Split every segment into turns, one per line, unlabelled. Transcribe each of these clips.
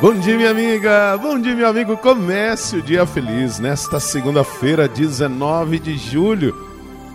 Bom dia, minha amiga. Bom dia, meu amigo. Comece o dia feliz nesta segunda-feira, 19 de julho.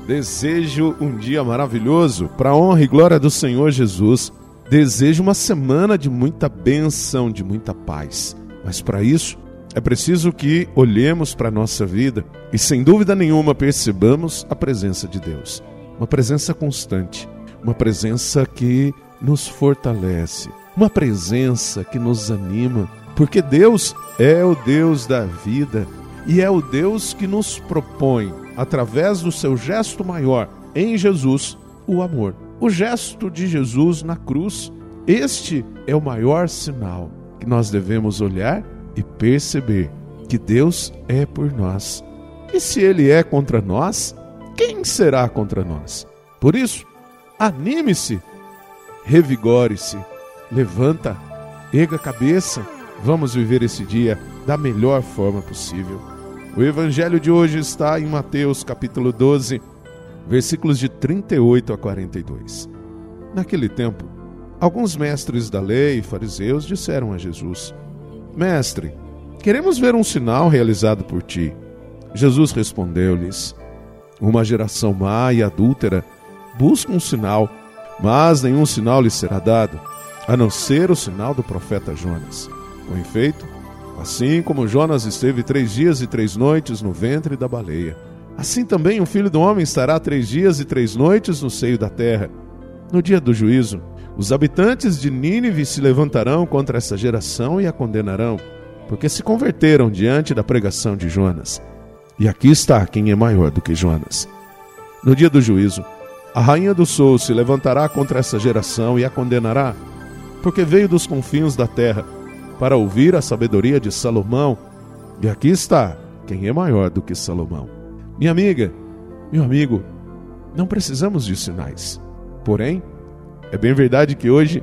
Desejo um dia maravilhoso para a honra e glória do Senhor Jesus. Desejo uma semana de muita bênção, de muita paz. Mas para isso, é preciso que olhemos para a nossa vida e, sem dúvida nenhuma, percebamos a presença de Deus. Uma presença constante, uma presença que nos fortalece, uma presença que nos anima, porque Deus é o Deus da vida e é o Deus que nos propõe, através do seu gesto maior em Jesus, o amor. O gesto de Jesus na cruz, este é o maior sinal que nós devemos olhar e perceber que Deus é por nós. E se Ele é contra nós, quem será contra nós? Por isso, anime-se, revigore-se levanta, erga a cabeça, vamos viver esse dia da melhor forma possível. O evangelho de hoje está em Mateus capítulo 12, versículos de 38 a 42. Naquele tempo, alguns mestres da lei e fariseus disseram a Jesus: Mestre, queremos ver um sinal realizado por ti. Jesus respondeu-lhes: Uma geração má e adúltera busca um sinal, mas nenhum sinal lhe será dado a não ser o sinal do profeta Jonas. Com efeito, assim como Jonas esteve três dias e três noites no ventre da baleia, assim também o filho do homem estará três dias e três noites no seio da terra. No dia do juízo, os habitantes de Nínive se levantarão contra essa geração e a condenarão, porque se converteram diante da pregação de Jonas. E aqui está quem é maior do que Jonas. No dia do juízo, a rainha do sul se levantará contra essa geração e a condenará, porque veio dos confins da terra para ouvir a sabedoria de Salomão. E aqui está quem é maior do que Salomão. Minha amiga, meu amigo, não precisamos de sinais. Porém, é bem verdade que hoje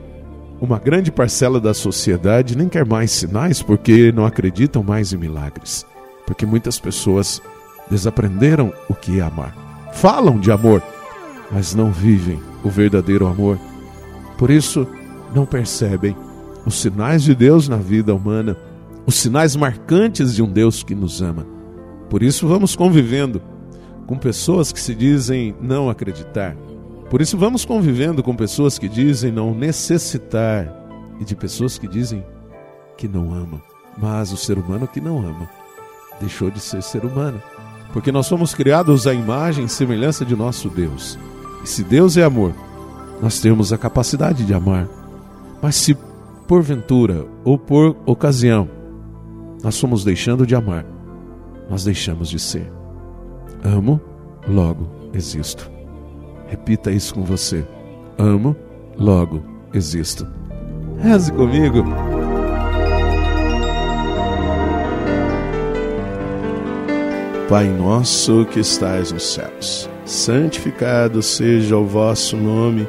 uma grande parcela da sociedade nem quer mais sinais porque não acreditam mais em milagres. Porque muitas pessoas desaprenderam o que é amar. Falam de amor, mas não vivem o verdadeiro amor. Por isso, não percebem os sinais de Deus na vida humana, os sinais marcantes de um Deus que nos ama. Por isso, vamos convivendo com pessoas que se dizem não acreditar. Por isso, vamos convivendo com pessoas que dizem não necessitar e de pessoas que dizem que não amam. Mas o ser humano que não ama deixou de ser ser humano, porque nós somos criados à imagem e semelhança de nosso Deus. E se Deus é amor, nós temos a capacidade de amar. Mas se porventura ou por ocasião nós fomos deixando de amar, nós deixamos de ser. Amo, logo existo. Repita isso com você. Amo, logo existo. Reze comigo. Pai nosso que estais nos céus, santificado seja o vosso nome.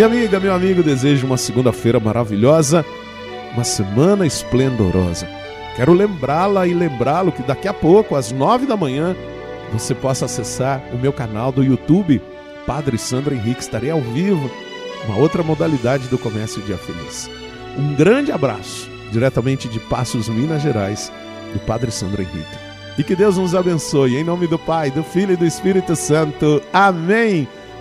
Minha amiga, meu amigo, desejo uma segunda-feira maravilhosa, uma semana esplendorosa. Quero lembrá-la e lembrá-lo que daqui a pouco, às nove da manhã, você possa acessar o meu canal do YouTube, Padre Sandro Henrique. Estarei ao vivo, uma outra modalidade do Comércio Dia Feliz. Um grande abraço, diretamente de Passos, Minas Gerais, do Padre Sandro Henrique. E que Deus nos abençoe, em nome do Pai, do Filho e do Espírito Santo. Amém.